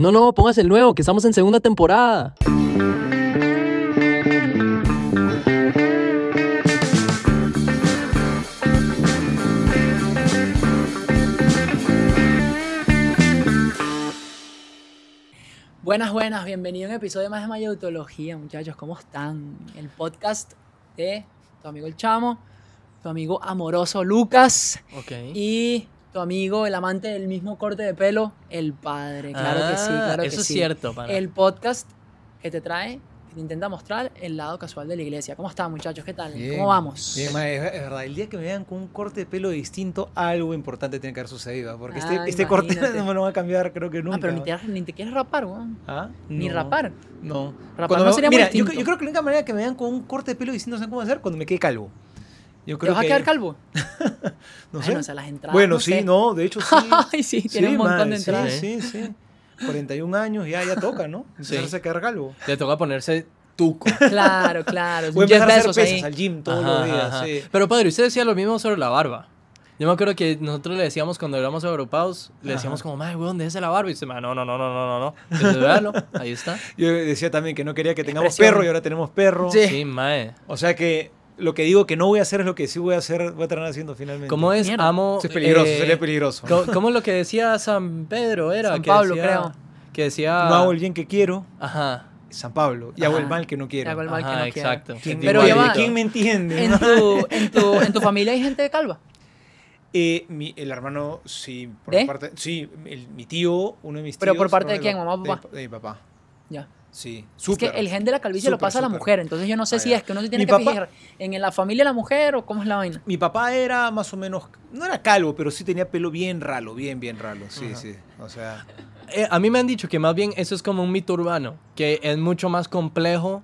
No, no, pongas el nuevo, que estamos en segunda temporada. Buenas, buenas, bienvenido a un episodio más de Mayotología, muchachos, ¿cómo están? El podcast de tu amigo el Chamo, tu amigo amoroso Lucas Ok. y tu amigo, el amante del mismo corte de pelo, el padre. Claro que sí, Ah, claro que eso es sí. cierto, pana. El podcast que te trae, que te intenta mostrar el lado casual de la iglesia. ¿Cómo están, muchachos? ¿Qué tal? Bien, ¿Cómo vamos? Bien, ma, es, verdad. El día que me vean con un corte de pelo distinto, algo importante tiene que haber sucedido. ¿ah? Porque este, Ah, este corte imagínate. no me lo va a cambiar, creo que nunca. ah, pero ni te, ni te quieres rapar, weón. ¿Ah? Ni No, rapar. No. Rapar Cuando no me- sería muy mira, yo, distinto. yo creo que la única manera que me vean con un corte de pelo distinto, no sé cómo hacer, cuando me quede calvo. Yo ¿Te creo vas a que- quedar calvo? No Bueno, sé. o sea, las entradas, bueno, no sí, sé. no, de hecho sí. Ay, sí, tiene un montón man, de sí, entradas. Sí, sí, 41 años, ya, ya toca, ¿no? Sí. Empezarse a quedar calvo. Le toca ponerse tuco. Claro, claro. Voy a Jeff empezar a hacer pesas al gym todos Ajá, los días, ajá. sí. Pero padre, usted decía lo mismo sobre la barba. Yo me acuerdo que nosotros le decíamos cuando éramos agrupados, le decíamos como, madre, weón, déjese la barba. Y dice, "Ma, no, no, no, no, no, no, no. Entonces, véalo, ahí está. Yo decía también que no quería que tengamos Expresión. perro y ahora tenemos perro. Sí. Sí, mae. O sea que lo que digo que no voy a hacer es lo que sí voy a hacer, voy a terminar haciendo finalmente. ¿Cómo es? Mierda. Amo. Eso es peligroso, eh, sería peligroso. ¿Cómo, cómo es lo que decía San Pedro? Era San que Pablo, decía- creo. Que decía. No hago el bien que quiero, Ajá. San Pablo, y hago el mal que no quiero. Hago el mal que no quiero. exacto. ¿Quién, Pero igual. ¿quién me entiende? En tu, en, tu, ¿En tu familia hay gente calva? Eh, mi- el hermano, sí, por ¿De? parte, sí, el- mi tío, uno de mis tíos. ¿Pero por parte de quién, mamá o de- papá? De, mi papá, Ya. Sí. Es Súper. que el gen de la calvicie lo Súper, pasa a la mujer, entonces yo no sé Ah, si es que uno se tiene Mi que papá- fijar en la familia de la mujer o cómo es la vaina. Mi papá era más o menos, no era calvo, pero sí tenía pelo bien ralo, bien, bien ralo, sí, Ajá. sí. O sea, Eh, a mí me han dicho que más bien eso es como un mito urbano, que es mucho más complejo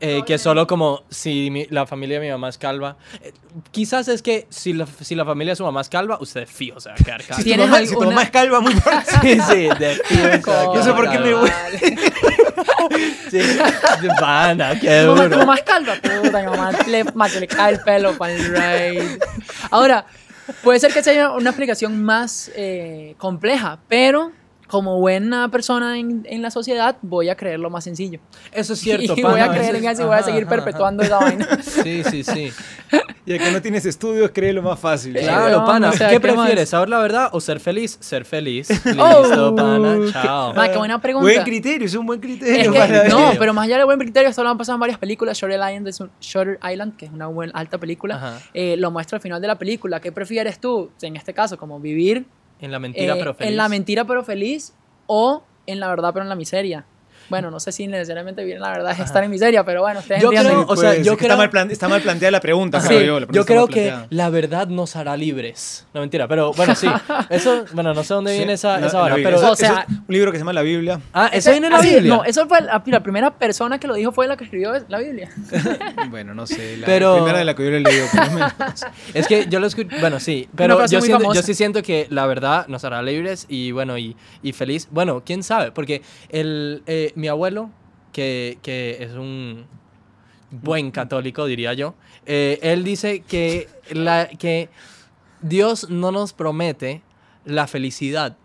eh, que solo como si mi- la familia de mi mamá es calva. Eh, quizás es que si la, si la familia de su mamá es calva, usted fijo se va a quedar calvo. si tu, ¿Tienes mamá, si tu alguna- mamá es calva, muy fuerte. Sí, sí, de fijo Yo sé por qué me voy. Sí, de pana, qué mamá, duro. mamá es calva, puta, mi mamá le, le cae el pelo para el rey. Ahora, puede ser que sea una explicación más eh, compleja, pero como buena persona en, en la sociedad, voy a creer lo más sencillo. Eso es cierto, y voy a creer eso en es- eso y voy a ajá, seguir ajá, ajá. perpetuando esa vaina. Sí, sí, sí. Ya que no tienes estudios, cree lo más fácil. Claro, weón, pana. o sea, ¿Qué ¿qué prefieres? ¿Saber la verdad o ser feliz? Ser feliz. Listo, Oh, pana. qué- Chao. Ma, qué buena pregunta. Buen criterio, es un buen Es criterio. que- para- no, pero más allá de buen criterio, esto lo han pasado en varias películas. Shutter Island, es un- Shutter Island que es una buena, alta película, Ajá. eh, lo muestra al final de la película. ¿Qué prefieres tú? En este caso, como vivir En la mentira, eh, pero feliz. en la mentira pero feliz o en la verdad pero en la miseria. Bueno, no sé si necesariamente vivir en la verdad es estar en miseria, pero bueno, ustedes Yo entienden. creo- o sea, Pues, yo creo- Está mal, plan- está mal planteada la pregunta, Sí, creo yo. la pregunta Yo creo que la verdad nos hará libres. No mentira, pero bueno, sí. Eso, bueno, no sé dónde Sí, viene esa, la- esa vara, pero... Eso- O sea- eso es un libro que se llama La Biblia. ah, eso viene en la así, Biblia. No, eso fue la, la primera persona que lo dijo fue la que escribió la Biblia. Bueno, no sé. La Pero- primera de la que yo le leído, por lo menos. Es que yo lo escucho, bueno, sí, pero yo, siento- yo sí siento que la verdad nos hará libres y bueno, y, y feliz. Bueno, quién sabe, porque el, eh, mi abuelo, que, que es un buen católico, diría yo, eh, él dice que, la, que Dios no nos promete la felicidad,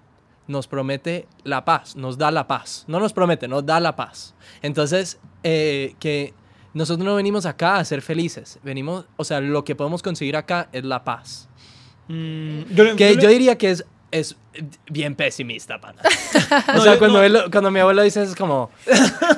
nos promete la paz, nos da la paz. No nos promete, nos da la paz. Entonces, eh, que nosotros no venimos acá a ser felices. Venimos, o sea, lo que podemos conseguir acá es la paz. Mm, yo Que yo diría que es, es bien pesimista, pana. O sea, cuando, no. él- cuando mi abuelo dice es como...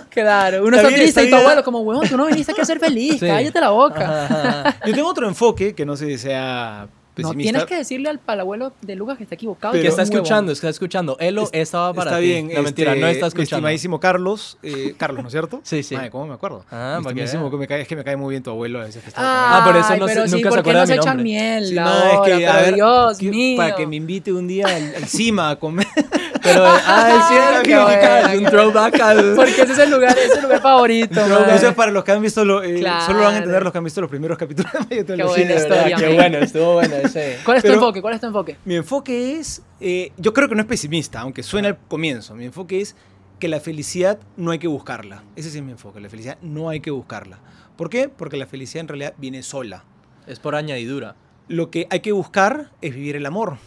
Claro, uno Está está, triste está y tu abuelo como, huevón, tú no viniste aquí a ser feliz, Sí. cállate la boca. Ajá, ajá, ajá. Yo tengo otro enfoque que no sé si sea No, pesimista. tienes que decirle al, al abuelo de Lucas que está equivocado. Pero- que está huevón. escuchando, está escuchando. Elo Es- estaba para está ti. bien. No, mentira, este, no está Mi escuchando. estimadísimo Carlos. eh, Carlos, ¿no es cierto? Sí, sí. Madre, ¿cómo me acuerdo? Ah, estimadísimo, que me cae, es que me cae muy bien tu abuelo a veces que está Ah, por eso no se- pero sí, nunca se ¿por qué acuerda no de mi nombre. miel Sí, no, ahora? es que, a ver, Dios que- mío. Para que me invite un día al, al CIMA a comer. Pero, ah, es cierto, es un throwback al... Porque ese es el lugar, ese es el lugar favorito. Eso es para los que han visto, lo, eh, Claro. solo lo van a entender los que han visto los primeros capítulos de Mayo Qué buena historia, qué bueno, estuvo bueno ese. ¿Cuál es tu Pero- enfoque? ¿Cuál es tu enfoque? Mi enfoque es, eh, yo creo que no es pesimista, aunque suena al comienzo. Mi enfoque es que la felicidad no hay que buscarla. Ese sí es mi enfoque, la felicidad no hay que buscarla. ¿Por qué? Porque la felicidad en realidad viene sola. Es por añadidura. Lo que hay que buscar es vivir el amor.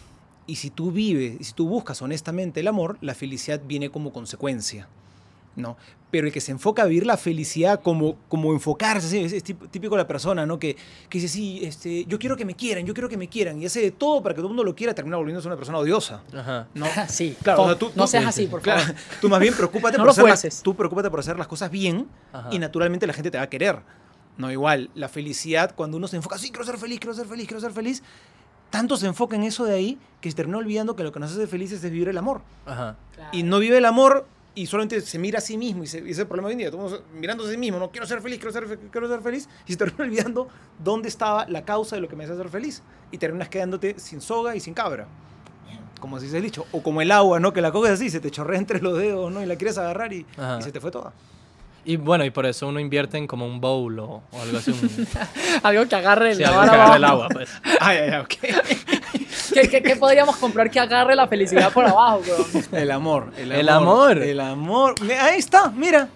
Y si tú vives, y si tú buscas honestamente el amor, la felicidad viene como consecuencia. ¿no? Pero el que se enfoca a vivir la felicidad como, como enfocarse, ¿sí? es, es típico de la persona, ¿no? Que, que dice, sí, este, yo quiero que me quieran, yo quiero que me quieran, y hace de todo para que todo el mundo lo quiera, termina volviéndose una persona odiosa. Ajá. ¿no? sí, Claro, o sea, tú- no tú- seas sí, así, sí, por claro. favor. Tú más bien preocúpate, No por lo hacer las, tú preocúpate por hacer las cosas bien Ajá. y naturalmente la gente te va a querer. No igual, la felicidad, cuando uno se enfoca, sí, quiero ser feliz, quiero ser feliz, quiero ser feliz, tanto se enfoca en eso de ahí que se termina olvidando que lo que nos hace felices es vivir el amor. Ajá. Y no vive el amor y solamente se mira a sí mismo y, se, y ese es el problema hoy en día. Todos mirándose a sí mismo, no quiero ser feliz, quiero ser, fe- quiero ser feliz y se termina olvidando dónde estaba la causa de lo que me hace ser feliz y terminas quedándote sin soga y sin cabra. Como se dice el dicho. O como el agua, ¿no? Que la coges así, se te chorrea entre los dedos, ¿no? Y la quieres agarrar y, y se te fue toda. Y bueno, y por eso uno invierte en como un bowl o, o algo así. Un, Algo que agarre el sí, algo que agarre el agua, pues. Ay, ay, ay, ok. ¿Qué, qué, qué podríamos comprar que agarre la felicidad por abajo, weón? El amor. El amor. El amor. El amor. Ahí está, mira.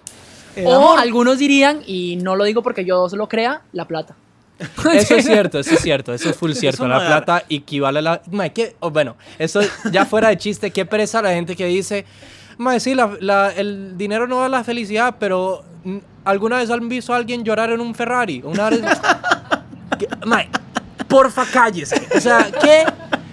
El O amor. algunos dirían, y no lo digo porque yo lo crea, la plata. Eso es cierto, eso es cierto, eso es full cierto. La plata equivale a la... Oh, bueno, eso ya fuera de chiste, qué pereza la gente que dice, mae, sí, la- la- el dinero no da la felicidad, pero ¿alguna vez han visto a alguien llorar en un Ferrari? Una vez... Porfa, cállese. O sea, ¿qué?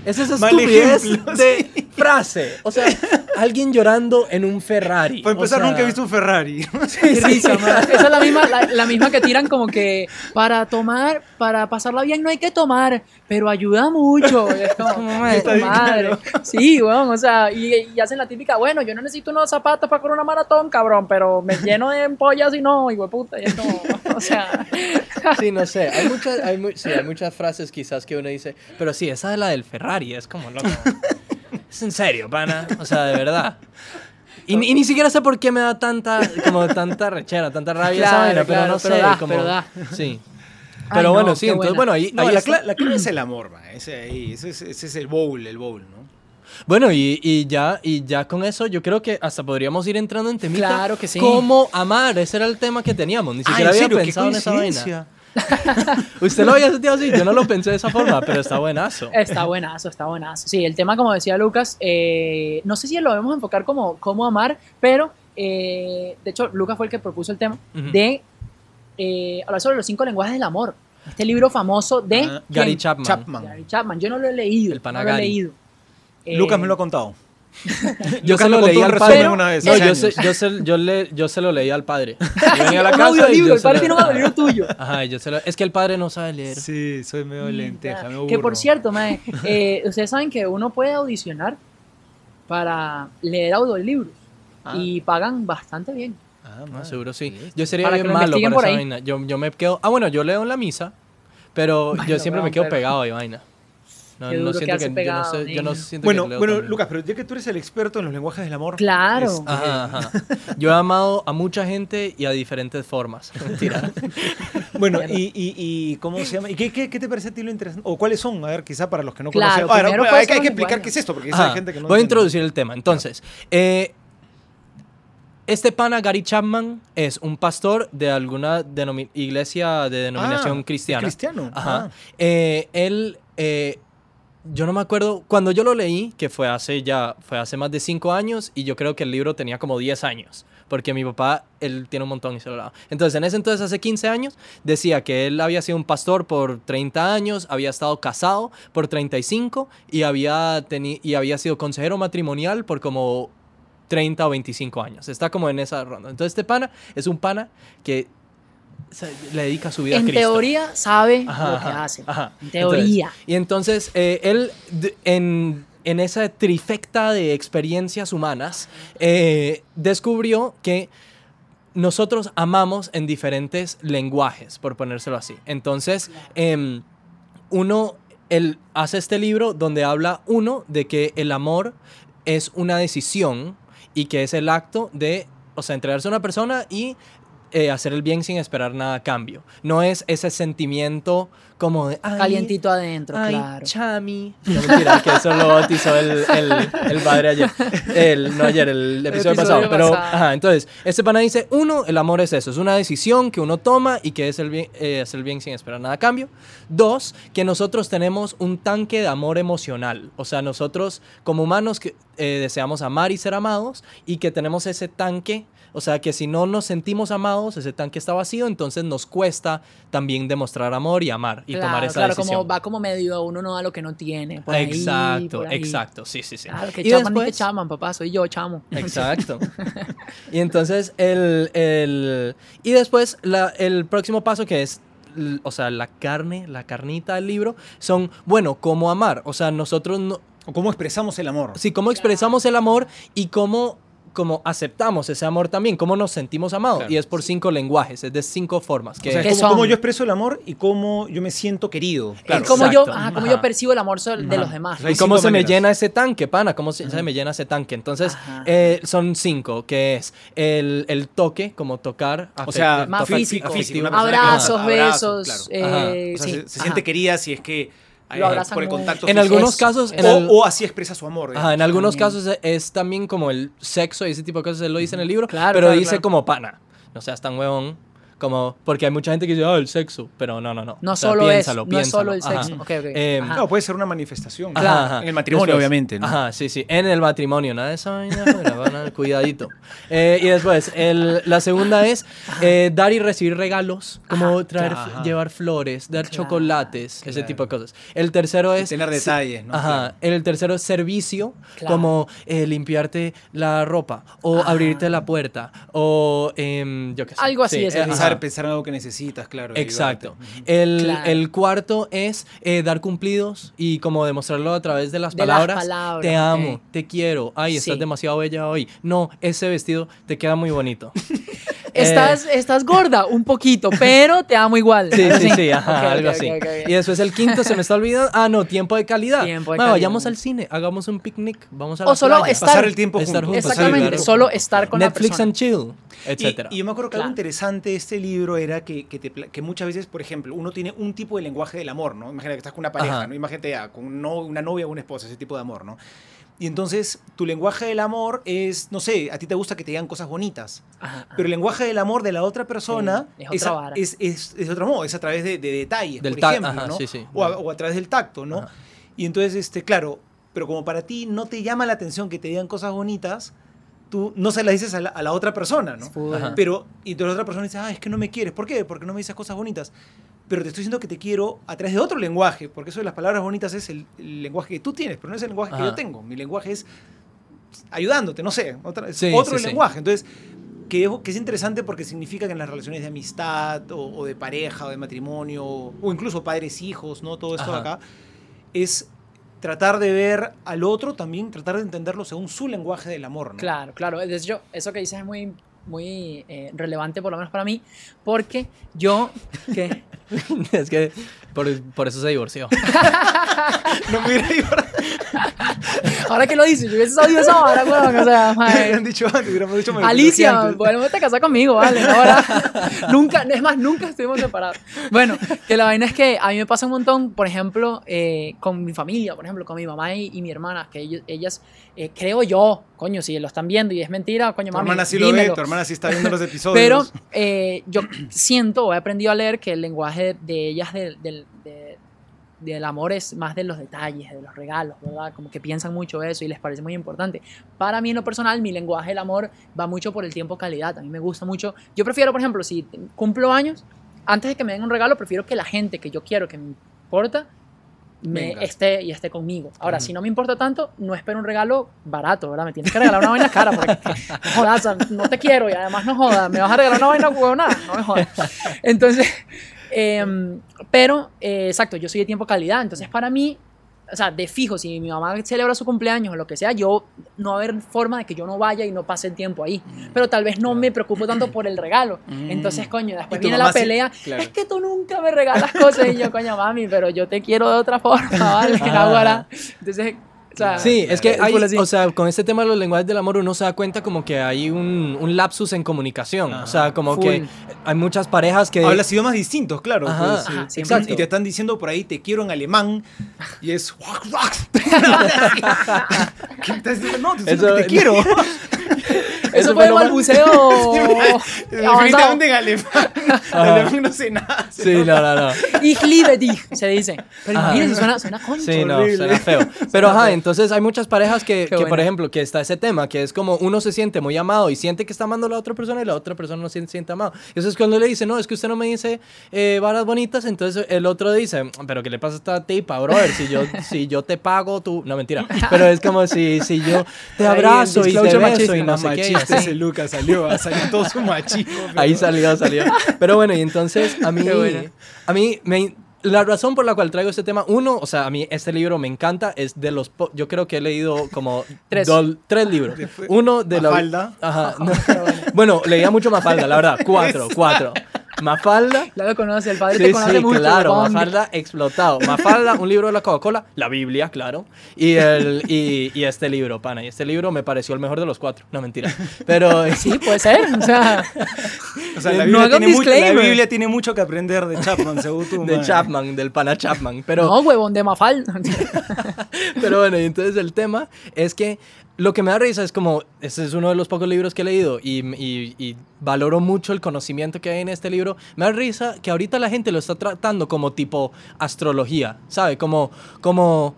Es esa estupidez ejemplo, de sí. Frase. O sea, alguien llorando en un Ferrari. Para empezar, O sea, nunca he visto un Ferrari. Qué risa, man. Esa es la misma, la, la misma que tiran como que para tomar, para pasarla bien no hay que tomar, pero ayuda mucho. Es como, Como, "Qué está bien madre". claro. Sí, weón, o sea, y, y hacen la típica, bueno, yo no necesito unos zapatos para correr una maratón, cabrón, pero me lleno de empollas y no, y puta, y es como, o sea, Sí, no sé. Hay muchas, hay, mu- sí, hay muchas frases quizás que uno dice, pero sí, esa es la del Ferrari, es como loco. Es en serio, pana. O sea, de verdad. Y, ni- y ni siquiera sé por qué me da tanta, como tanta rechera, tanta rabia esa Claro, vaina, pero claro, no pero sé. da, como, pero da. Sí. Ay, Pero no, bueno, sí, qué entonces, buena. bueno, ahí, No, ahí la, está. cla- la clave es el amor, ma. Ese, ahí, ese, es- ese es el bowl, el bowl, ¿no? Bueno, y, y ya, y ya con eso yo creo que hasta podríamos ir entrando en temita. Claro que sí. ¿Cómo amar? Ese era el tema que teníamos. Ni siquiera Ah, ¿en había pensado en esa vaina. Usted lo había sentido así, yo no lo pensé de esa forma, pero está buenazo. Está buenazo, está buenazo. Sí, el tema, como decía Lucas, eh, no sé si lo debemos enfocar como cómo amar, pero eh, de hecho, Lucas fue el que propuso el tema de eh, hablar sobre los cinco lenguajes del amor. Este libro famoso de ¿quién? Gary Chapman. Chapman. Gary Chapman. Yo no lo he leído. El no lo he leído. Eh, Lucas me lo ha contado. Yo se lo leí al padre. una vez, No, yo, se, yo, se, yo, le, yo se lo leí al padre. Yo venía a la casa y audiolibro, yo el padre tiene un audiolibro tuyo. Ajá, yo se lo- es que el padre no sabe leer. Sí, soy medio lenteja, me que por cierto, mae, eh, ustedes saben que uno puede audicionar para leer audiolibros Ah. y pagan bastante bien. Ah, Ah, seguro sí. Yo sería Para bien lo malo para esa ahí. vaina. Yo, yo me quedo... Ah, bueno, yo leo en la misa, pero yo siempre me quedo pegado de vaina. No, no siento que... pegado, yo no, sé, yo no siento Bueno, que leo bueno, tan bien. Lucas, pero ya que tú eres el experto en los lenguajes del amor. Claro. este, Ajá, ajá. Yo he amado a mucha gente y a diferentes formas. Mentira. Bueno, y, y, y ¿cómo se llama? ¿Y qué, qué, qué te parece a ti lo interesante? ¿O cuáles son? A ver, quizá para los que no Claro, conocen. Ah, no, hay, hay que explicar qué es esto, porque hay gente que no Voy a entiende. introducir el tema. Entonces, eh, este pana Gary Chapman es un pastor de alguna iglesia de denominación Ah, cristiana. cristiano. Ajá. Ah. Eh, él, eh, yo no me acuerdo, cuando yo lo leí, que fue hace ya, fue hace más de cinco años, y yo creo que el libro tenía como 10 años, porque mi papá, él tiene un montón y se lo. Entonces, en ese entonces, hace 15 años, decía que él había sido un pastor por 30 años, había estado casado por 35 y había, teni- y había sido consejero matrimonial por como 30 o 25 años. Está como en esa ronda. Entonces, este pana es un pana que le dedica su vida a En Cristo. teoría sabe Ajá, lo que hace. ajá. En teoría. Entonces- y entonces eh, él, en, en esa trifecta de experiencias humanas, eh, descubrió que nosotros amamos en diferentes lenguajes, por ponérselo así. Entonces, em, uno, él hace este libro donde habla, uno, de que el amor es una decisión y que es el acto de, o sea, entregarse a una persona y eh, hacer el bien sin esperar nada a cambio. No es ese sentimiento como de... "Ay, Calientito adentro, Ay, claro. chami. No, mentira, que eso lo bautizó el, el, el padre ayer. El, no ayer, el episodio, episodio pasado. Pero, pasado. ajá, entonces, este pana dice, uno, el amor es eso, es una decisión que uno toma y que es el bien, eh, hacer el bien sin esperar nada a cambio. Dos, que nosotros tenemos un tanque de amor emocional. O sea, nosotros como humanos que eh, deseamos amar y ser amados y que tenemos ese tanque. O sea, que si no nos sentimos amados, ese tanque está vacío, entonces nos cuesta también demostrar amor y amar y claro, tomar esa claro, decisión. como va como medio, uno no da lo que no tiene. por ahí, exacto, por ahí. exacto, sí, sí, sí. Claro, que Y chaman ni que después- chaman, papá, soy yo, chamo. Exacto. y entonces el, el- y después la- el próximo paso que es o sea, la carne, la carnita del libro son, bueno, cómo amar. O sea, nosotros no, O cómo expresamos el amor. sí, cómo expresamos el amor y cómo cómo aceptamos ese amor también, cómo nos sentimos amados. Claro. Y es por cinco lenguajes, es de cinco formas. Que, O sea, ¿Qué es como, cómo yo expreso el amor y cómo yo me siento querido. Claro. Es como yo, ajá, Ajá. yo percibo el amor de Ajá. los demás. O sea, hay y cómo se me llena ese tanque, pana, cómo se, se me llena ese tanque. Entonces, eh, son cinco, que es el, el toque, como tocar. O sea, Más tocar- físico. una persona que- Abrazos, besos, Abrazos, eh, Ajá. O sea, sí, se, se ajá. siente querida si es que Lo abrazan por el contacto En físico. algunos casos, en eso. el- o, o así expresa su amor. Ajá, en algunos También. casos es, es también como el sexo y ese tipo de cosas, él lo dice en el libro, Claro, pero claro, dice claro. como pana, no seas tan huevón, como, porque hay mucha gente que dice, ah, el sexo, pero no, no, no. No O sea, solo es, piénsalo, no es solo el piénsalo. sexo. Ajá. Ok, ok. Eh, Ajá. Claro, puede ser una manifestación. Ajá, ajá. En el matrimonio, Después- obviamente. ¿no? Ajá, sí, sí. En el matrimonio, nada de esa vaina. a- cuidadito. Eh, y después, el- la segunda es eh, dar y recibir regalos, como traer, Ajá. llevar flores, dar Claro, chocolates, ese tipo de cosas. El tercero Y es. tener detalles, ¿no? Ajá. El tercero es servicio, Claro. como eh, limpiarte la ropa, o Ajá. abrirte la puerta, o em, yo qué sé. Algo así eh, servicio. Pensar, pensar en algo que necesitas, claro. Exacto. El, Claro. el cuarto es eh, dar cumplidos y como demostrarlo a través de las De las palabras. palabras, te amo, te quiero. Ay, estás Sí. demasiado bella hoy. No, ese vestido te queda muy bonito. Estás, estás gorda un poquito, pero te amo igual. Sí, sí, sí, ajá, algo así. ok, ok. Y después el quinto se me está olvidando. Ah, no, tiempo de calidad. Tiempo de Ma, calidad. Vayamos al cine, hagamos un picnic, vamos a la O solo playa. estar- Pasar el tiempo Estar juntos. juntos, Exactamente, solo estar con la Netflix persona. and chill, Y- etcétera. Y, yo me acuerdo que Claro. algo interesante de este libro era que, que, te pla- que muchas veces, por ejemplo, uno tiene un tipo de lenguaje del amor, ¿no? Imagina que estás con una pareja, Ajá. ¿no? Imagínate ya, con un no- una novia o una esposa, ese tipo de amor, ¿no? Y entonces tu lenguaje del amor es, no sé, a ti te gusta que te digan cosas bonitas, Ajá, ajá. pero el lenguaje del amor de la otra persona Sí, es otra es, es- es otro modo, es a través de, de detalles, Del por ejemplo, ajá, ¿no? sí, sí. O, a, o a través del tacto, ¿no? Y entonces, este, claro, pero como para ti no te llama la atención que te digan cosas bonitas, tú no se las dices a la, a la otra persona, ¿no? Pero, y entonces la otra persona dice, ah, es que no me quieres. ¿Por qué? Porque no me dices cosas bonitas. Pero te estoy diciendo que te quiero a través de otro lenguaje, porque eso de las palabras bonitas es el, el lenguaje que tú tienes, pero no es el lenguaje que Ajá. yo tengo. Mi lenguaje es ayudándote, no sé, otra, es Sí, otro sí, sí. lenguaje. Entonces, que, es- que es interesante porque significa que en las relaciones de amistad o, o de pareja o de matrimonio o incluso padres, hijos, ¿no? Todo esto de Ajá. acá, es tratar de ver al otro también, tratar de entenderlo según su lenguaje del amor, ¿no? Claro, claro. Hecho, eso que dices es muy, muy eh, relevante, por lo menos para mí, porque yo, que es que por, por eso se divorció. No me hubiera ido ahora que lo dices, yo hubiese sabido esa vara, weón, o sea, hubieran dicho antes, hubiéramos dicho me bloqueé Alicia, bueno, te casas conmigo, vale. Ahora, nunca, es más, nunca estuvimos separados. Bueno, que la vaina es que a mí me pasa un montón, por ejemplo, eh, con mi familia, por ejemplo, con mi mamá y, y mi hermana, que ellos- ellas, eh, creo yo, coño, si lo están viendo y es mentira, coño, Tu mami, hermana sí lo ve, dímelo. tu hermana sí está viendo los episodios. Pero eh, yo siento he aprendido a leer que el lenguaje de ellas del, del, de- del amor es más de los detalles, de los regalos, ¿verdad? Como que piensan mucho eso y les parece muy importante. Para mí en lo personal, mi lenguaje del amor va mucho por el tiempo calidad. A mí me gusta mucho. Yo prefiero, por ejemplo, si cumplo años, antes de que me den un regalo, prefiero que la gente que yo quiero, que me importa, me Venga. esté y esté conmigo. Ahora, si no me importa tanto, no espero un regalo barato, ¿verdad? Me tienes que regalar una vaina cara porque no jodas, no te quiero y además no jodas, me vas a regalar una vaina huevona, no me jodas. Entonces, em, pero, eh, exacto, yo soy de tiempo calidad, entonces para mí, o sea, de fijo, si mi mamá celebra su cumpleaños o lo que sea, yo no va a haber forma de que yo no vaya y no pase el tiempo ahí. Pero tal vez no me preocupo tanto por el regalo. Mm. Entonces, coño, después viene la mamá sí- pelea. claro. Es que tú nunca me regalas cosas y yo, coño, mami, pero yo te quiero de otra forma, ¿vale? Naguará. Entonces, O sea, Sí, es que hay, o sea, con este tema de los lenguajes del amor uno se da cuenta como que hay un, un lapsus en comunicación. O sea, como Full. que hay muchas parejas que... Hablas idiomas distintos, claro. Ajá. pues, Ajá, exacto. Y te están diciendo por ahí, te quiero en alemán. Y es. ¿Qué estás diciendo? No, te estoy diciendo Eso- que te quiero. Eso fue balbuceo. Definitivamente en alemán. En alemán no sé nada. Sí, no, no, no. Ich liebe dich, se dice. Pero Ajá. imagínense, suena, suena concha. Sí, no, horrible. será feo. Pero ajá, entonces hay muchas parejas que, que, por ejemplo, que está ese tema, que es como uno se siente muy amado y siente que está amando a la otra persona y la otra persona no se siente amado. Eso es cuando le dice, no, es que usted no me dice eh, varas bonitas, entonces el otro dice, pero ¿qué le pasa a esta tipa, brother? Si yo, si yo te pago, tú... No, mentira. Pero es como si, si yo te abrazo y te beso machista, y no Más sé qué. Machista así. ese Lucas salió, ah, salió todo su machismo. pero- Ahí salió, salió. Pero bueno, y entonces a mí, Qué buena. a mí me, la razón por la cual traigo este tema, uno, o sea, a mí este libro me encanta, es de los, po- yo creo que he leído como Tres. dol- tres libros. Uno de la... Mafalda. Ajá. no. bueno, leía mucho Mafalda, la verdad, cuatro, cuatro. Mafalda. Ya lo conoce, el padre Sí, te conoce sí, mucho. claro. Mafalda explotado. Mafalda, un libro de la Coca-Cola, la Biblia, claro, y, el, y, y este libro, pana. Y este libro me pareció el mejor de los cuatro. No, mentira. Pero Sí, puede ser. O sea, O sea, la No Biblia, un tiene mucho, la. Biblia tiene mucho que aprender de Chapman, según tú. de man. Chapman, del pana Chapman. Pero, no, huevón, de Mafal. Pero bueno, y entonces el tema es que lo que me da risa es como, este es uno de los pocos libros que he leído y, y- y valoro mucho el conocimiento que hay en este libro. Me da risa que ahorita la gente lo está tratando como tipo astrología, ¿sabe? Como, como,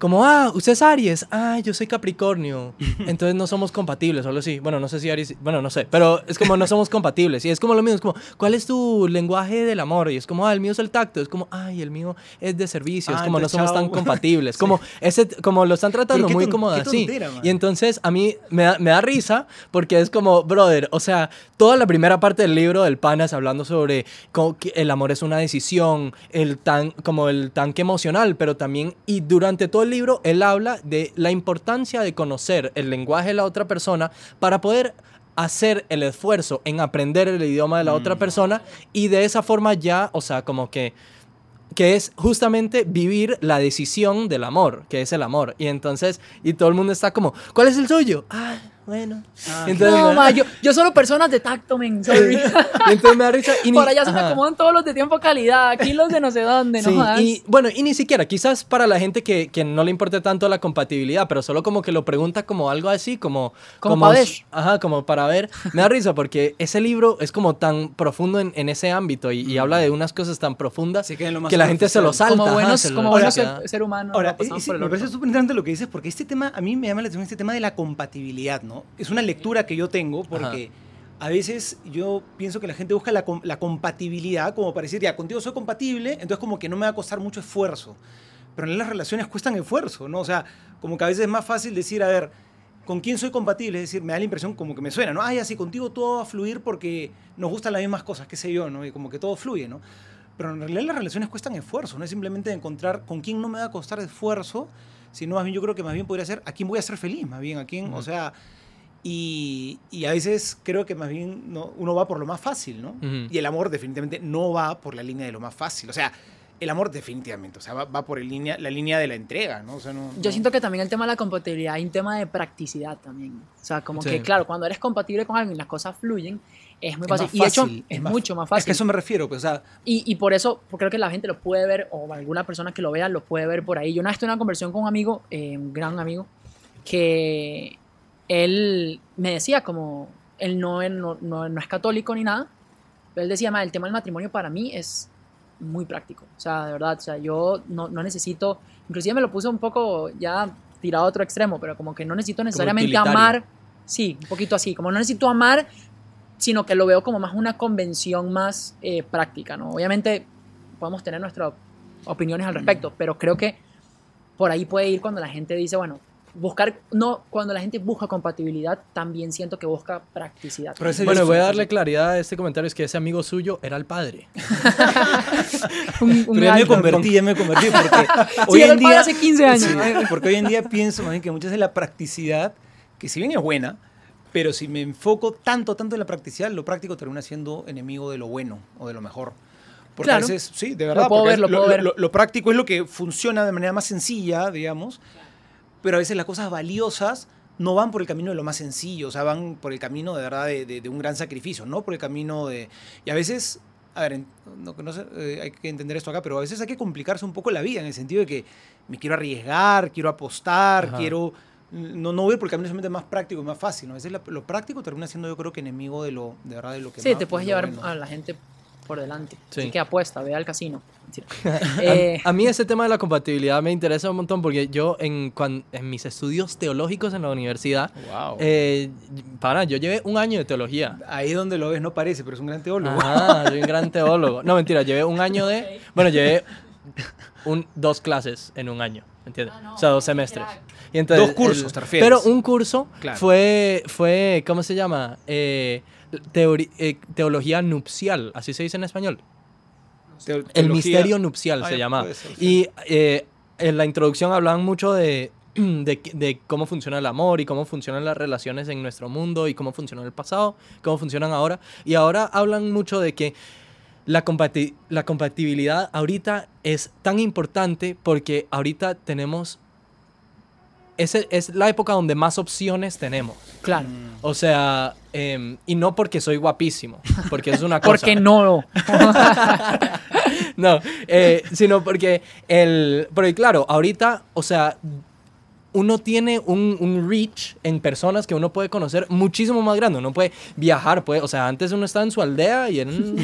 como, ah, usted es Aries, ah, yo soy Capricornio, entonces no somos compatibles, solo sí. Bueno, no sé si Aries, bueno, no sé, pero es como no somos compatibles y es como lo mismo, es como, ¿cuál es tu lenguaje del amor? Y es como, ah, el mío es el tacto, es como, ay, el mío es de servicio, es Ah, como no somos tan chao. compatibles, como, ese, como lo están tratando muy sí. tontera, man. Y entonces a mí me da, me da risa porque es como, brother, o sea, toda la primera parte del libro del Panas hablando sobre cómo que el amor es una decisión, el tan, como el tanque emocional, pero también, y durante todo el libro, él habla de la importancia de conocer el lenguaje de la otra persona para poder hacer el esfuerzo en aprender el idioma de la otra persona y de esa forma ya, o sea, como que que es justamente vivir la decisión del amor, que es el amor. Y entonces, y todo el mundo está como, ¿cuál es el suyo? Ah, bueno. Ah, entonces, No, ma, yo, yo solo personas de tacto, men. sorry. y entonces me da risa. Y ni- Por allá se me ajá. acomodan todos los de tiempo calidad. Aquí los de no sé dónde, Sí, no y bueno, y ni siquiera, quizás para la gente que, que no le importe tanto la compatibilidad, pero solo como que lo pregunta como algo así, como... Como pa' ver. Ajá, como para ver. Me da risa porque ese libro es como tan profundo en, en ese ámbito y, y habla de unas cosas tan profundas que la gente se lo salta. como ajá, buenos, se lo- como buenos ser, ser humanos. Ahora, lo pasamos y- y por el me parece súper interesante lo que dices, porque este tema, a mí me llama la atención este tema de la compatibilidad, ¿no? Es una lectura que yo tengo, porque a veces yo pienso que la gente busca la, com- la compatibilidad como para decir, ya, contigo soy compatible, entonces como que no me va a costar mucho esfuerzo. Pero en las relaciones cuestan esfuerzo, ¿no? O sea, como que a veces es más fácil decir, a ver, ¿con quién soy compatible? Es decir, me da la impresión como que me suena, ¿no? Ay, así contigo todo va a fluir porque nos gustan las mismas cosas, qué sé yo, ¿no? Y como que todo fluye, ¿no? Pero en realidad las relaciones cuestan esfuerzo, no es simplemente encontrar con quién no me va a costar esfuerzo, sino más bien yo creo que más bien podría ser a quién voy a ser feliz, más bien a quién, o sea, y, y a veces creo que más bien no, uno va por lo más fácil, ¿no? Ujú. Y el amor definitivamente no va por la línea de lo más fácil, o sea, el amor definitivamente, o sea, va, va por el línea, la línea de la entrega, ¿no? O sea, no, Yo no- siento que también el tema de la compatibilidad hay un tema de practicidad también. O sea, como Sí. que, claro, cuando eres compatible con alguien y las cosas fluyen, es muy es fácil. y de hecho, fácil, es, más- mucho más Es fácil. que a eso me refiero, pues, o sea, Y, y por eso porque creo que la gente lo puede ver, o alguna persona que lo vea lo puede ver por ahí. Yo una vez tuve una conversación con un amigo, eh, un gran amigo, que él me decía como, él no, es- no, no- no es católico ni nada, pero él decía, "Ma, el tema del matrimonio para mí es muy práctico. O sea, de verdad, o sea, yo no, no necesito, inclusive me lo puse un poco ya tirado a otro extremo, pero como que no necesito necesariamente amar, sí, un poquito así, como no necesito amar, sino que lo veo como más una convención más eh, práctica, ¿no? Obviamente podemos tener nuestras opiniones al respecto, pero creo que por ahí puede ir cuando la gente dice, bueno, buscar, no, cuando la gente busca compatibilidad, también siento que busca practicidad. Pero ese- Bueno, voy a darle claridad a este comentario, es que ese amigo suyo era el padre. Un- un Pero ya me convertí, ya me convertí, porque Sí, hoy era en el padre día... hace 15 años. Sí, porque hoy en día pienso más bien que muchas de la practicidad, que si bien es buena, pero si me enfoco tanto, tanto en la practicidad, lo práctico termina siendo enemigo de lo bueno o de lo mejor. Porque Claro. a veces, sí, de verdad, puedo porque ver, lo es- puedo ver. lo- lo práctico es lo que funciona de manera más sencilla, digamos, pero a veces las cosas valiosas no van por el camino de lo más sencillo, o sea, van por el camino de verdad de, de- de un gran sacrificio, no por el camino de... Y a veces, a ver, no, no sé, eh, hay que entender esto acá, pero a veces hay que complicarse un poco la vida en el sentido de que me quiero arriesgar, quiero apostar, Ajá. quiero... No, no voy por el camino simplemente más práctico y más fácil, ¿no? A veces la- lo práctico termina siendo yo creo que enemigo de lo, de verdad, de lo que Sí, más- te puedes llevar bueno. a la gente por delante. Sí. Así que apuesta, ve al casino. Eh, A mí ese tema de la compatibilidad me interesa un montón porque yo en, cuan- en mis estudios teológicos en la universidad, Wow. eh, para, yo llevé un año de teología. Ahí donde lo ves no parece, pero es un gran teólogo. Ajá, soy un gran teólogo. No, mentira, llevé un año de... Bueno, llevé un, dos clases en un año, ¿entiendes? Ah, no, o sea, dos semestres. Y entonces, Dos cursos, el- te refieres. Pero un curso Claro. fue, fue, ¿cómo se llama? Eh, eh, teología nupcial, así se dice en español. El misterio nupcial Ah, se llama. puede ser, sí. Y eh, en la introducción hablaban mucho de, de, de cómo funciona el amor y cómo funcionan las relaciones en nuestro mundo y cómo funcionó en el pasado, cómo funcionan ahora. Y ahora hablan mucho de que la, compati- la compatibilidad ahorita es tan importante porque ahorita tenemos... Es, es la época donde más opciones tenemos. claro. Mm. O sea, em, y no porque soy guapísimo, porque es una cosa. Porque no. No, eh, sino porque el. Porque claro, ahorita, o sea, uno tiene un, un reach en personas que uno puede conocer muchísimo más grande. Uno puede viajar, puede, o sea, antes uno estaba en su aldea y eran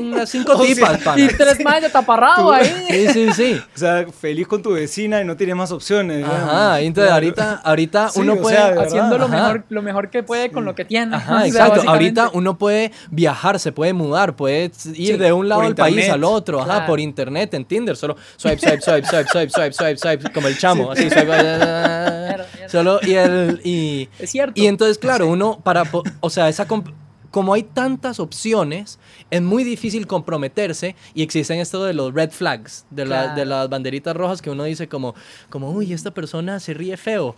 unas cinco sea, tipas, pana. y tres más de taparrado Tú- ahí. Sí, sí, sí. O sea, feliz con tu vecina y no tienes más opciones. Ajá, entonces Claro. ahorita, ahorita Sí, uno o puede. sea. Haciendo lo Ajá. mejor, lo mejor que puede con lo que tiene. Ajá, O sea, exacto. Ahorita uno puede viajar, se puede mudar, puede ir Sí, de un lado del país al otro, ajá, Claro. por internet, en Tinder, solo swipe, swipe, swipe, swipe, swipe, swipe, swipe, swipe, como el chamo, así, swipe, Mierda, solo y el y Es cierto. y entonces claro, uno para po- o sea, esa comp- como hay tantas opciones, es muy difícil comprometerse y existen esto de los red flags, de, la- Claro. de las banderitas rojas que uno dice como, como, uy, esta persona se ríe feo.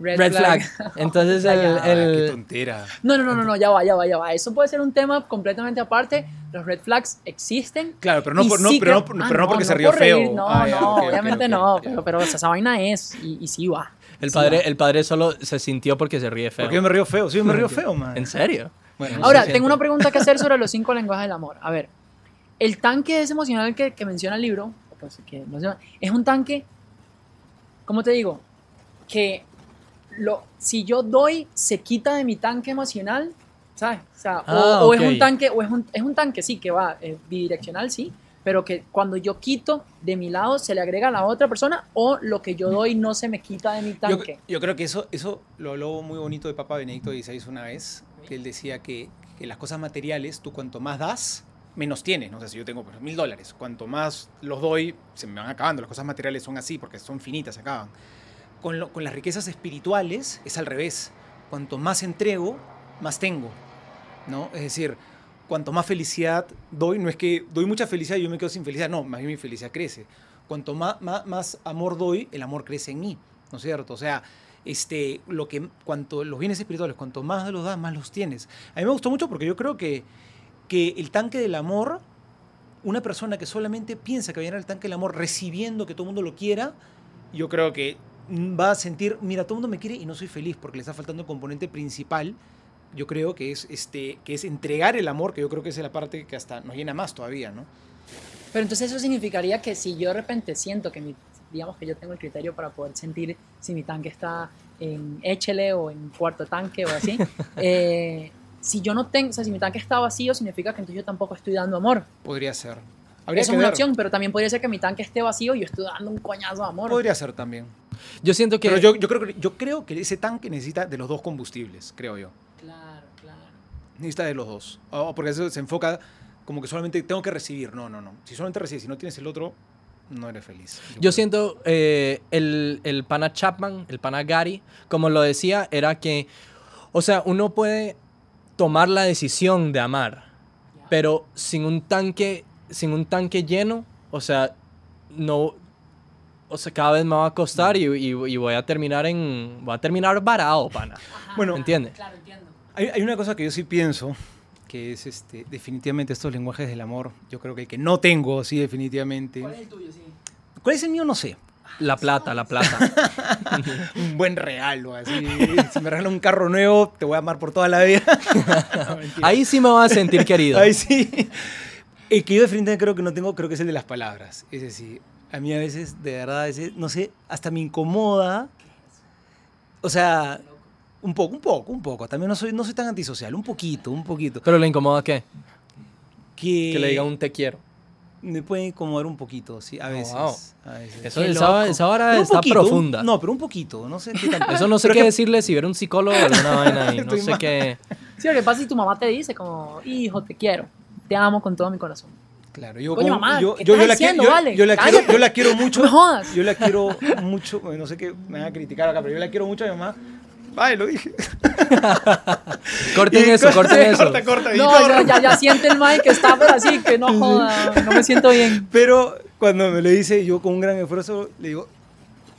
Red Red, flag. flag. Entonces el, qué tontera. No, no, no, no, no, ya va, ya va, ya va. Eso puede ser un tema completamente aparte. Los red flags existen. Claro, pero no, por- no, sí pero, no, ah, no porque se rió por feo. No, Ah, no, obviamente no. Pero, pero esa vaina es. Y, y sí va. El padre, el padre solo se sintió porque se ríe feo. ¿Por qué me río feo? Sí, me río feo, man. ¿En serio? Bueno, Ahora, tengo una pregunta que hacer sobre los cinco lenguajes del amor. A ver, el tanque ese emocional que, que menciona el libro, pues, que es un tanque, ¿cómo te digo? Que lo, si yo doy, se quita de mi tanque emocional, ¿sabes? O, sea, o- Ah, es un tanque, o es un, es un tanque, sí, que va eh, bidireccional, sí, pero que cuando yo quito de mi lado, se le agrega a la otra persona, o lo que yo doy no se me quita de mi tanque. yo creo que eso, eso lo habló muy bonito de Papa Benedicto XVI una vez, que él decía que, que las cosas materiales, tú cuanto más das, menos tienes. ¿no? O sea, si yo tengo mil dólares, cuanto más los doy, se me van acabando. Las cosas materiales son así porque son finitas, se acaban. Con, lo- con las riquezas espirituales es al revés. Cuanto más entrego, más tengo. ¿no? Es decir, cuanto más felicidad doy, no es que doy mucha felicidad y yo me quedo sin felicidad, no, más bien mi felicidad crece. Cuanto más, amor doy, el amor crece en mí, ¿no es cierto? O sea, este, lo que, cuanto, los bienes espirituales, cuanto más los das, más los tienes. A mí me gustó mucho porque yo creo que, que el tanque del amor, una persona que solamente piensa que va a llenar el tanque del amor recibiendo que todo el mundo lo quiera, yo creo que va a sentir, mira, todo el mundo me quiere y no soy feliz porque le está faltando el componente principal yo creo que es, este, que es entregar el amor, que yo creo que es la parte que hasta nos llena más todavía, ¿no? Pero entonces eso significaría que si yo de repente siento que mi, digamos que yo tengo el criterio para poder sentir si mi tanque está en échele o en cuarto tanque o así, eh, si yo no tengo, o sea, si mi tanque está vacío, significa que entonces yo tampoco estoy dando amor. Podría ser. Habría Eso que es una ver. opción, pero también podría ser que mi tanque esté vacío y yo estoy dando un coñazo de amor. Podría ser también. Yo siento que Pero yo, yo, creo que, yo creo que ese tanque necesita de los dos combustibles, creo yo. Claro, claro. Necesita de los dos. O- porque eso se enfoca como que solamente tengo que recibir. No, no, no. Si solamente recibes, si no tienes el otro, no eres feliz. Yo siento eh, el, el pana Chapman, el pana Gary, como lo decía, era que, o sea, uno puede tomar la decisión de amar, pero sin un tanque, sin un tanque lleno, o sea, no, o sea, cada vez me va a costar y, y- y voy a terminar en, voy a terminar varado, pana. Bueno, ¿Entiendes? Claro, entiendo. Hay, hay una cosa que yo sí pienso, que es este, definitivamente estos lenguajes del amor. Yo creo que el que no tengo, sí, definitivamente. ¿Cuál es el tuyo, sí? ¿Cuál es el mío? No sé. La plata, la plata. un buen regalo, así. si me regala un carro nuevo, te voy a amar por toda la vida. No. Ahí sí me vas a sentir querido. Ahí sí. El que yo de frente creo que no tengo, creo que es el de las palabras. Es decir, a mí a veces, de verdad, a veces, no sé, hasta me incomoda. O sea, un poco, un poco, un poco. También no soy, no soy tan antisocial, un poquito, un poquito. Pero le incomoda qué? Que, Que le diga un te quiero. Me puede incomodar un poquito, sí, a Oh, veces. wow. a veces. Eso, esa, un está poquito, un- profunda. no, pero un poquito, no sé qué tanto. Eso no sé Pero qué que- decirle si hubiera un psicólogo o alguna vaina ahí. No sé mal. qué. Sí, lo que pasa es que tu mamá te dice como, hijo, te quiero, te amo con todo mi corazón. Claro, yo, Coño, como- mamá, yo, ¿qué yo, yo la, quiero, diciendo, yo, vale? yo la quiero, yo la quiero mucho. No me jodas. Yo la quiero mucho. bueno, No sé qué me van a criticar acá, pero yo la quiero mucho a mi mamá. Ay, lo dije. Corten Y eso, corta, corten eso. Corta, corta, No, ya, ya, ya siente el mic que está por así, que no joda, no me siento bien. Pero cuando me lo dice, yo con un gran esfuerzo le digo,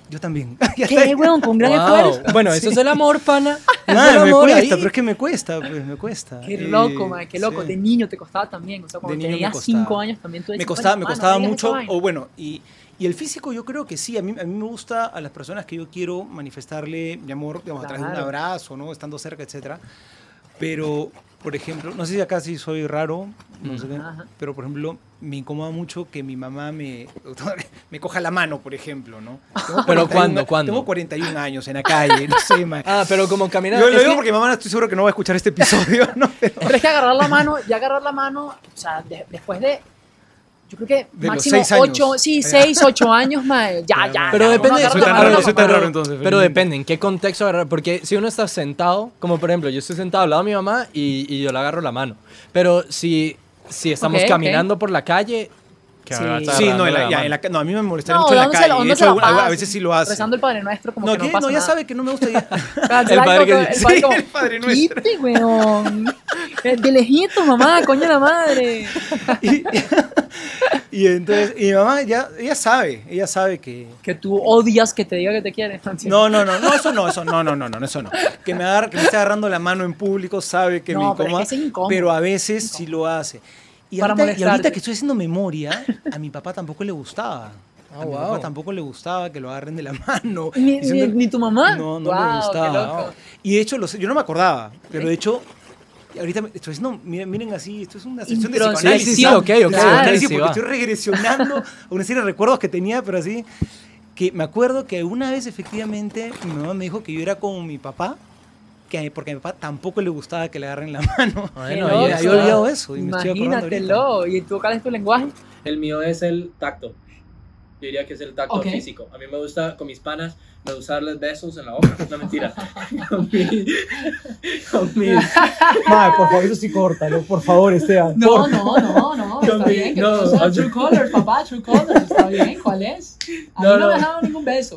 yo también. ¿Qué, weón? Con gran Wow. esfuerzo. Bueno, eso es el amor, pana. Es Ah, el me amor cuesta, ahí. pero es que me cuesta, pues me cuesta. Qué Y- loco, man, qué loco. sí. De niño te costaba también. O sea, cuando tenías costaba. 5 años también tú decías, me costaba, "Coño, me costaba mucho, vaina". o bueno, y, y el físico yo creo que sí, a mí, a mí me gusta a las personas que yo quiero manifestarle mi amor, digamos, a través de un abrazo, ¿no? Estando cerca, etcétera. Pero, por ejemplo, no sé si acá sí soy raro, no sé qué, Ajá. pero por ejemplo, me incomoda mucho que mi mamá me, me coja la mano, por ejemplo, ¿no? Tengo ¿Pero 41 cuándo, cuándo? Tengo 41 años en la calle, no sé, man. Ah, pero como caminar. Yo lo digo que- porque mi mamá estoy seguro que no va a escuchar este episodio, ¿no? Pero- Pero es que agarrar la mano, ya agarrar la mano, o sea, de- después de, yo creo que De los máximo seis años. 8, sí, Ya. 6, 8 años, mae, ya, Ya. Pero ya, depende, soy tan raro, soy tan entonces, pero felizmente. depende en qué contexto agarrar. Porque si uno está sentado, como por ejemplo, yo estoy sentado al lado de mi mamá y, y yo le agarro la mano. Pero si, si estamos caminando por la calle, que Sí. me Sí, no, en la, agarrando ya, en la no, a mí me molestaría No, mucho en la calle. De dándosela hecho, a, a paz, veces sí lo hace. Rezando el Padre Nuestro como No, que no pasa no, ya nada. sabe que no me gusta ya. El padre que- el sí, padre como, el Padre Nuestro. "Quite, weón. Eh, De lejito, mamá, coño de la madre. y, y entonces, y mi mamá ya, ella sabe, ella sabe que... Que tú odias que te diga que te quiere. No, no, no, no, eso no, eso no, no, no, no, eso no. Que me, agarra, que me esté agarrando la mano en público, sabe que me No, pero es incomoda, que es incómodo. pero a veces sí lo hace. Y Para ahorita, y ahorita que estoy haciendo memoria, a mi papá tampoco le gustaba. Ah, a mi wow. papá tampoco le gustaba que lo agarren de la mano. Ni, ni, diciendo- ni tu mamá. No, no Guau, le qué gustaba. loco. Y de hecho, lo sé- yo no me acordaba, pero de hecho, ahorita estoy haciendo, miren, miren así, esto es una sesión de psicoanálisis. Sí, sí, sí, ok, ok, Psicoanálisis, ok, sí, porque estoy regresionando a una serie de recuerdos que tenía, pero así, que me acuerdo que una vez efectivamente mi mamá me dijo que yo era como mi papá, que porque a mi papá tampoco le gustaba que le agarren la mano. Bueno, Qué Y ahí loco. me está. había olvidado eso y. Imagínatelo. ¿Y tú cuál es tu lenguaje? El mío es el tacto. Yo diría que es el tacto Ok. físico. A mí me gusta, con mis panas, me gusta darles besos en la boca. No, mentira. con mi... Con mis... Madre, por favor, eso sí córtalo, por favor, Esteban. No, por- no, no, no. Está bien. Que no, tú o sea- True Colors, papá. True Colors. Está bien. ¿Cuál es? A mí No, no, no. me has dado ningún beso.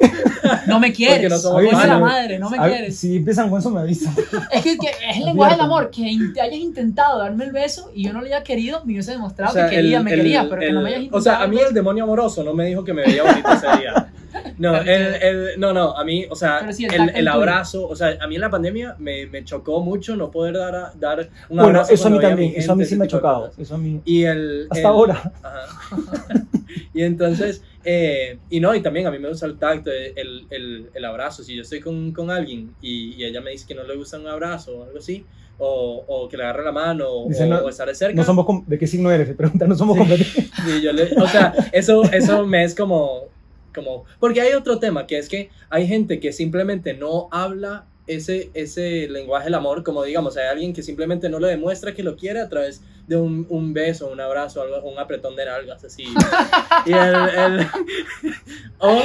No me quieres. no de la madre, no me A quieres. Si empiezan con eso, me avisan. Es que, que es el lenguaje del amor. Que in- hayas intentado darme el beso y yo no le haya querido, me hubiese demostrado que quería, me quería, pero que no me hayas intentado. O sea, a mí el demonio amoroso no me dijo que me veía bonito ese día. No, el, el- no, no, a mí, o sea, sí, el el, abrazo, o sea, a mí en la pandemia me, me chocó mucho no poder dar, a- dar un Bueno, abrazo. eso a mí también, mi eso a mí gente, sí me ha chocado. Eso a mí. Y el... Hasta el- ahora. Ajá. y entonces, eh, y no, y también a mí me gusta el tacto, el, el, el abrazo. Si yo estoy con, con alguien y, y ella me dice que no le gusta un abrazo o algo así, o, o que le agarre la mano, o, no- o estar de cerca. No somos com- ¿De qué signo eres? Se pregunta, no somos competentes. Sí, yo le- o sea, eso, eso me es como, como... Porque hay otro tema, que es que hay gente que simplemente no habla ese, ese lenguaje del amor, como digamos, hay alguien que simplemente no le demuestra que lo quiere a través de un, un beso, un abrazo, algo, un apretón de nalgas, así. Y el- el- o-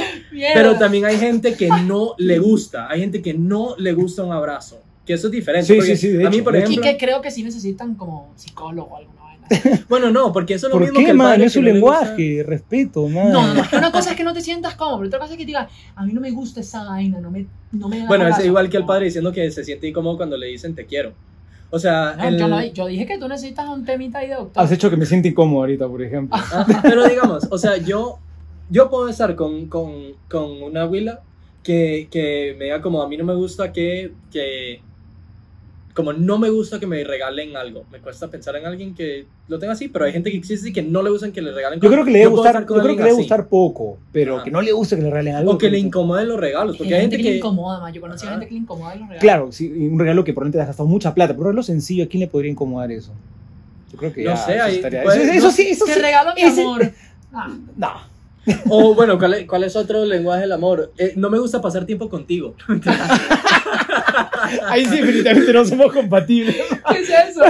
pero también hay gente que no le gusta, hay gente que no le gusta un abrazo, que eso es diferente. Sí, sí, sí, de a mí, por Y ejemplo... que creo que sí necesitan como psicólogo o vaina. Bueno, no, porque eso es lo ¿Por mismo que qué, man? padre Es su que no le gusta- lenguaje. Respeto, man. No, no, no. es que Una cosa es que no te sientas cómodo, pero otra cosa es que digas, a mí no me gusta esa vaina, no me, no me da Bueno, es abrazo". igual que el padre diciendo que se siente incómodo cuando le dicen te quiero. O sea, No, el- yo, no- yo dije que tú necesitas un temita ahí de doctor. Has hecho que me sienta incómodo ahorita, por ejemplo. Ah, pero digamos, o sea, yo, yo puedo estar con, con, con una abuela que, que me diga como a mí no me gusta que, que como no me gusta que me regalen algo. Me cuesta pensar en alguien que lo tenga así, pero hay gente que existe y que no le gustan que le regalen Yo creo que le debe gustar, yo creo que le gustar poco, pero Ajá. que no le guste que le regalen algo. O que le como- incomoden los regalos, porque hay hay gente que le incomoda, man. Yo conocí a gente que le incomoda los regalos. Claro, sí, un regalo que probablemente te has gastado mucha plata, pero un regalo sencillo, ¿a quién le podría incomodar eso? Yo creo que No ya, sé, eso ahí estaría- eso, eso no- sí, eso Te sí. regalo mi ese- amor. Ah, No. O bueno, ¿cuál es, cuál es otro lenguaje del amor? Eh, no me gusta pasar tiempo contigo. Ahí sí, definitivamente no somos compatibles. ¿Qué es eso?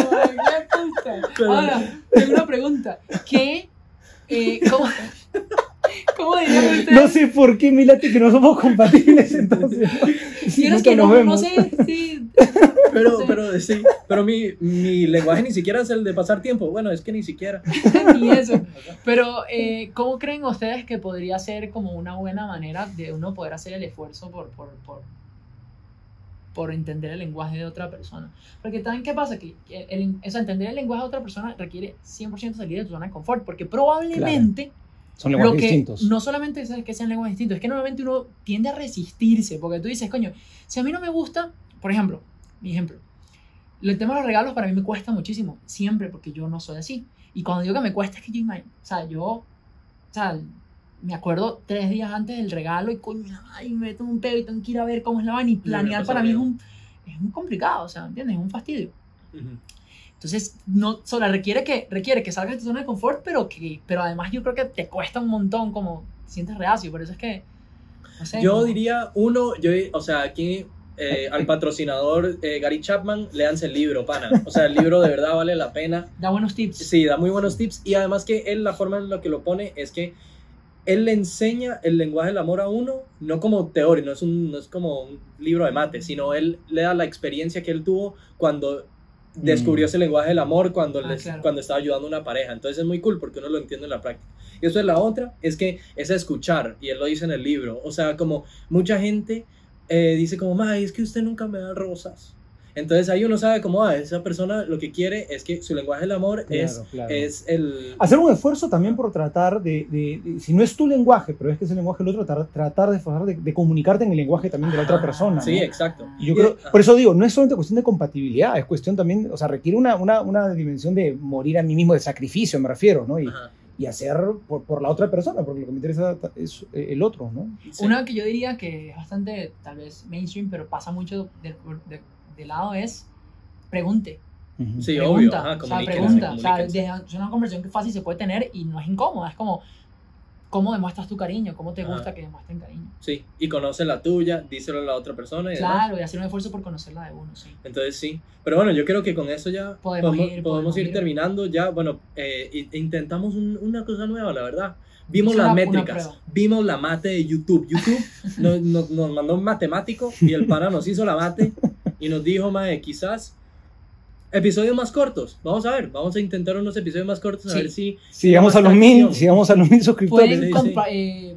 ¿Qué? Ahora, tengo una pregunta. ¿Qué? Eh, ¿Cómo? ¿Cómo dirían ustedes? No sé por qué me late que no somos compatibles entonces. Yo no es que nos no, no sé, sí. Pero, Sí. pero sí, pero mi, mi lenguaje ni siquiera es el de pasar tiempo. Bueno, es que ni siquiera. Ni eso. Pero, eh, ¿cómo creen ustedes que podría ser como una buena manera de uno poder hacer el esfuerzo por, por, por, por entender el lenguaje de otra persona? Porque también, ¿qué pasa? Que el, el- o sea, entender el lenguaje de otra persona requiere 100% salir de tu zona de confort, porque probablemente Son lo lenguajes que distintos. no solamente es que sean lenguajes distintos, es que normalmente uno tiende a resistirse, porque tú dices, coño, si a mí no me gusta, por ejemplo, mi ejemplo, el tema de los regalos para mí me cuesta muchísimo, siempre, porque yo no soy así. Y cuando digo que me cuesta, es que yo, o sea, yo, o sea, me acuerdo tres días antes del regalo y coño, ay, me meto un pedo y tengo que ir a ver cómo es la vaina y planear para mí es un, es muy complicado, o sea, ¿entiendes? Es un fastidio. Entonces, no solo requiere que, requiere que salgas de tu zona de confort, pero, que, pero además yo creo que te cuesta un montón, como te sientes reacio, por eso es que, no sé. Yo como- diría, uno, yo, o sea, aquí eh, al patrocinador eh, Gary Chapman, léanse el libro, pana. O sea, el libro de verdad vale la pena. Da buenos tips. Sí, da muy buenos tips y además que él, la forma en la que lo pone es que él le enseña el lenguaje del amor a uno, no como teoría, no es, un, no es como un libro de mate, sino él le da la experiencia que él tuvo cuando descubrió Mm. ese lenguaje del amor, cuando, Ah, les- claro. cuando estaba ayudando a una pareja. Entonces es muy cool porque uno lo entiende en la práctica. Y eso es la otra, es que es escuchar, y él lo dice en el libro. O sea, como mucha gente eh, dice como, "Mae, es que usted nunca me da rosas. Entonces ahí uno sabe como, ah, esa persona lo que quiere es que su lenguaje del amor es, Claro, claro. es el... Hacer un esfuerzo también por tratar de, de- de- si no es tu lenguaje, pero es que es el lenguaje del otro, tratar, tratar de, esforzar de, de comunicarte en el lenguaje también de la otra persona. Sí, ¿no? exacto. Y yo Y- creo, por eso digo, no es solamente cuestión de compatibilidad, es cuestión también, o sea, requiere una, una, una dimensión de morir a mí mismo, de sacrificio, me refiero, ¿no? Y, Ajá. y hacer por, por la otra persona, porque lo que me interesa es el otro, ¿no? Sí. Una que yo diría que es bastante, tal vez, mainstream, pero pasa mucho de, de- de lado es pregunte. Sí, pregunta, obvio. Ajá, o sea, pregunta. O sea, es una conversación que fácil se puede tener y no es incómoda. Es como, ¿cómo demuestras tu cariño? ¿Cómo te Ajá. gusta que demuestren cariño? Sí, y conoce la tuya, díselo a la otra persona y demás. Claro, y hacer un esfuerzo por conocerla de uno, sí. Entonces sí. Pero bueno, yo creo que con eso ya Podemos podemos, ir, podemos podemos ir ir. terminando. Ya, bueno, eh, i- intentamos un- una cosa nueva, la verdad. Vimos las métricas, vimos la mate de YouTube. YouTube nos, nos- nos mandó un matemático y el pana nos hizo la mate y nos dijo, mae, quizás episodios más cortos. Vamos a ver, vamos a intentar unos episodios más cortos a Sí. ver si... Si llegamos a los mil, si llegamos a los mil suscriptores. Pueden sí, compa- eh,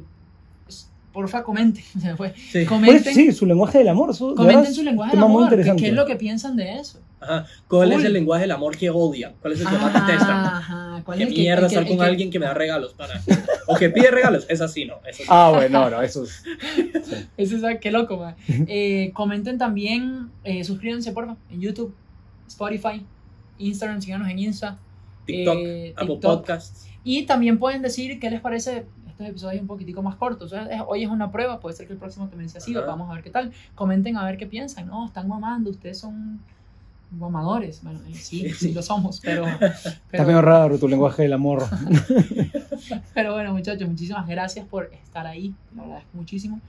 porfa, comenten. Sí. Por Comenten, eso, sí, su lenguaje del amor. Verdad, comenten es su lenguaje del amor. ¿Qué, qué es lo que piensan de eso? Ajá. ¿Cuál es Cool. el lenguaje del amor que odian? ¿Cuál es el que más detestan? Ajá. ¿Cuál ¿Qué es el que- mierda que- estar con que- alguien que me da regalos para? O que pide regalos. Es así, no. Es así. Ah, bueno, no, no, eso es. Eso es qué loco, man. Eh, comenten también, eh, suscríbanse, porfa, en YouTube, Spotify, Instagram, síganos en Insta. TikTok, eh, Apple TikTok. Podcasts. Y también pueden decir qué les parece estos episodios un poquitico más cortos. O sea, es- hoy es una prueba, puede ser que el próximo también sea así. Vamos a ver qué tal. Comenten a ver qué piensan. No, están mamando, ustedes son mamadores. Bueno, eh, sí, sí lo somos, pero, Está medio raro tu lenguaje del amor. pero bueno, muchachos, muchísimas gracias por estar ahí. Lo agradezco muchísimo.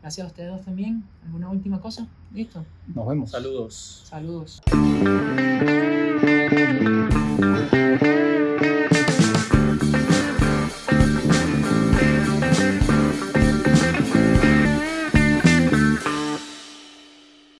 Gracias a ustedes dos también. ¿Alguna última cosa? Listo. Nos vemos. Saludos. Saludos.